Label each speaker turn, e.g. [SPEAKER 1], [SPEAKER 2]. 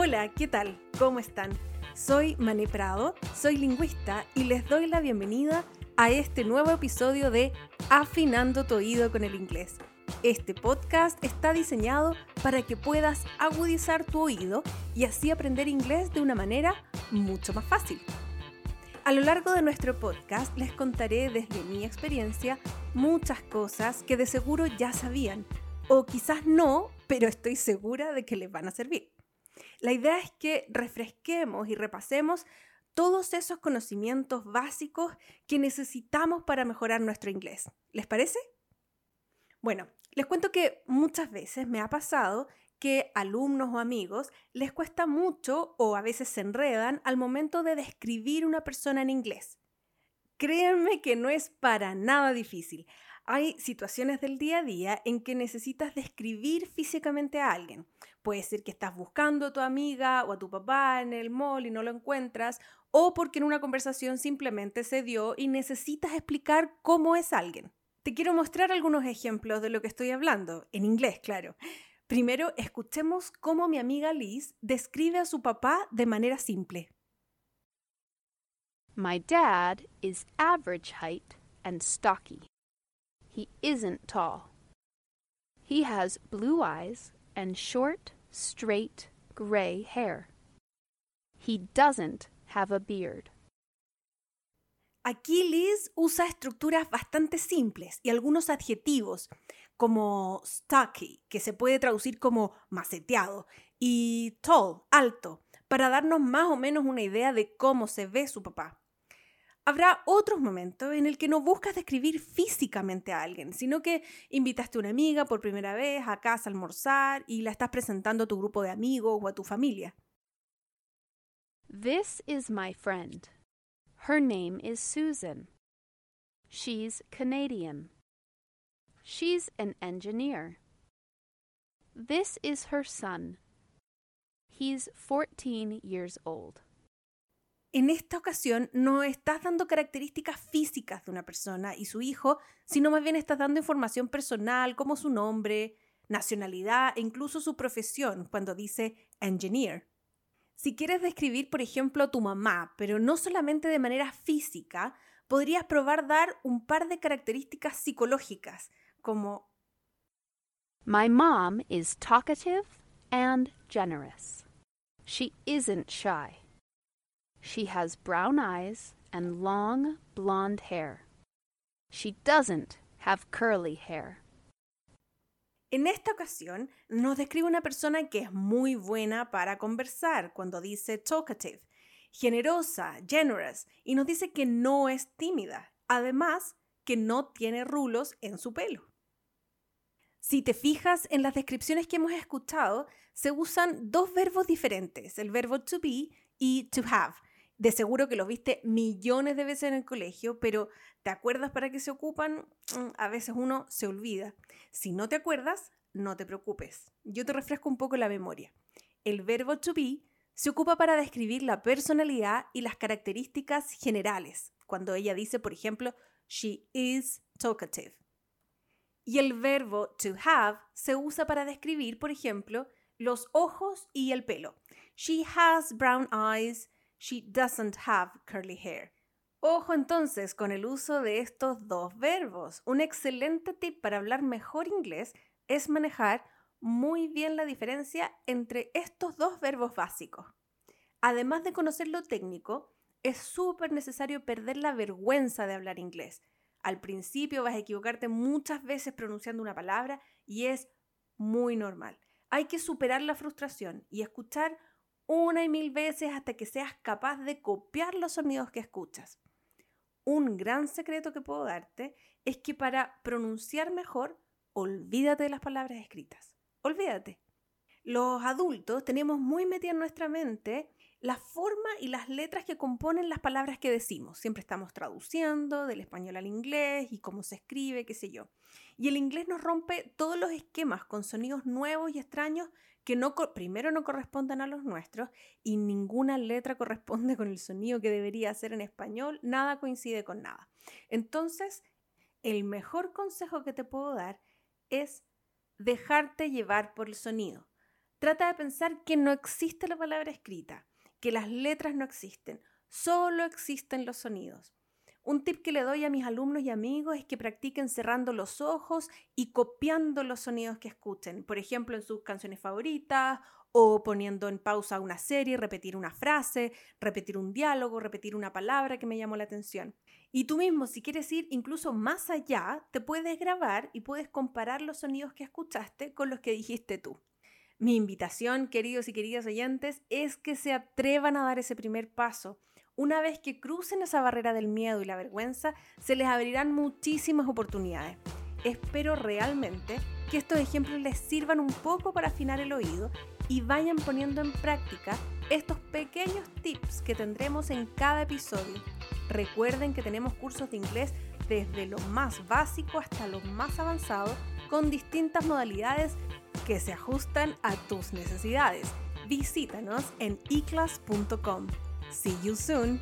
[SPEAKER 1] Hola, ¿qué tal? ¿Cómo están? Soy Mané Prado, soy lingüista y les doy la bienvenida a este nuevo episodio de Afinando tu oído con el inglés. Este podcast está diseñado para que puedas agudizar tu oído y así aprender inglés de una manera mucho más fácil. A lo largo de nuestro podcast les contaré desde mi experiencia muchas cosas que de seguro ya sabían, o quizás no, pero estoy segura de que les van a servir. La idea es que refresquemos y repasemos todos esos conocimientos básicos que necesitamos para mejorar nuestro inglés. ¿Les parece? Bueno, les cuento que muchas veces me ha pasado que alumnos o amigos les cuesta mucho o a veces se enredan al momento de describir una persona en inglés. Créanme que no es para nada difícil. Hay situaciones del día a día en que necesitas describir físicamente a alguien. Puede ser que estás buscando a tu amiga o a tu papá en el mall y no lo encuentras, o porque en una conversación simplemente se dio y necesitas explicar cómo es alguien. Te quiero mostrar algunos ejemplos de lo que estoy hablando, en inglés, claro. Primero, escuchemos cómo mi amiga Liz describe a su papá de manera simple.
[SPEAKER 2] My dad is average height and stocky. He isn't tall. He has blue eyes and short, straight, gray hair. He doesn't have a beard.
[SPEAKER 1] Aquí Liz usa estructuras bastante simples y algunos adjetivos como stocky, que se puede traducir como maceteado, y tall, alto, para darnos más o menos una idea de cómo se ve su papá. Habrá otros momentos en el que no buscas describir físicamente a alguien, sino que invitaste a una amiga por primera vez a casa a almorzar y la estás presentando a tu grupo de amigos o a tu familia.
[SPEAKER 2] This is my friend. Her name is Susan. She's Canadian. She's an engineer. This is her son. He's 14 years old.
[SPEAKER 1] En esta ocasión no estás dando características físicas de una persona y su hijo, sino más bien estás dando información personal como su nombre, nacionalidad e incluso su profesión cuando dice engineer. Si quieres describir, por ejemplo, a tu mamá, pero no solamente de manera física, podrías probar dar un par de características psicológicas, como
[SPEAKER 2] My mom is talkative and generous. She isn't shy. She has brown eyes and long blonde hair. She doesn't have curly hair.
[SPEAKER 1] En esta ocasión nos describe una persona que es muy buena para conversar cuando dice talkative, generosa, generous, y nos dice que no es tímida, además que no tiene rulos en su pelo. Si te fijas en las descripciones que hemos escuchado, se usan dos verbos diferentes, el verbo to be y to have. De seguro que los viste millones de veces en el colegio, pero ¿te acuerdas para qué se ocupan? Mm, a veces uno se olvida. Si no te acuerdas, no te preocupes. Yo te refresco un poco la memoria. El verbo to be se ocupa para describir la personalidad y las características generales. Cuando ella dice, por ejemplo, she is talkative. Y el verbo to have se usa para describir, por ejemplo, los ojos y el pelo. She has brown eyes. She doesn't have curly hair. Ojo entonces con el uso de estos dos verbos. Un excelente tip para hablar mejor inglés es manejar muy bien la diferencia entre estos dos verbos básicos. Además de conocer lo técnico, es súper necesario perder la vergüenza de hablar inglés. Al principio vas a equivocarte muchas veces pronunciando una palabra y es muy normal. Hay que superar la frustración y escuchar una y mil veces hasta que seas capaz de copiar los sonidos que escuchas. Un gran secreto que puedo darte es que para pronunciar mejor, olvídate de las palabras escritas. Olvídate. Los adultos tenemos muy metida en nuestra mente la forma y las letras que componen las palabras que decimos. Siempre estamos traduciendo del español al inglés y cómo se escribe, qué sé yo. Y el inglés nos rompe todos los esquemas con sonidos nuevos y extraños que no, primero no corresponden a los nuestros y ninguna letra corresponde con el sonido que debería ser en español, nada coincide con nada. Entonces, el mejor consejo que te puedo dar es dejarte llevar por el sonido. Trata de pensar que no existe la palabra escrita, que las letras no existen, solo existen los sonidos. Un tip que le doy a mis alumnos y amigos es que practiquen cerrando los ojos y copiando los sonidos que escuchen, por ejemplo en sus canciones favoritas o poniendo en pausa una serie, repetir una frase, repetir un diálogo, repetir una palabra que me llamó la atención. Y tú mismo, si quieres ir incluso más allá, te puedes grabar y puedes comparar los sonidos que escuchaste con los que dijiste tú. Mi invitación, queridos y queridas oyentes, es que se atrevan a dar ese primer paso. Una vez que crucen esa barrera del miedo y la vergüenza, se les abrirán muchísimas oportunidades. Espero realmente que estos ejemplos les sirvan un poco para afinar el oído y vayan poniendo en práctica estos pequeños tips que tendremos en cada episodio. Recuerden que tenemos cursos de inglés desde lo más básico hasta lo más avanzado con distintas modalidades que se ajustan a tus necesidades. Visítanos en eclass.com. See you soon!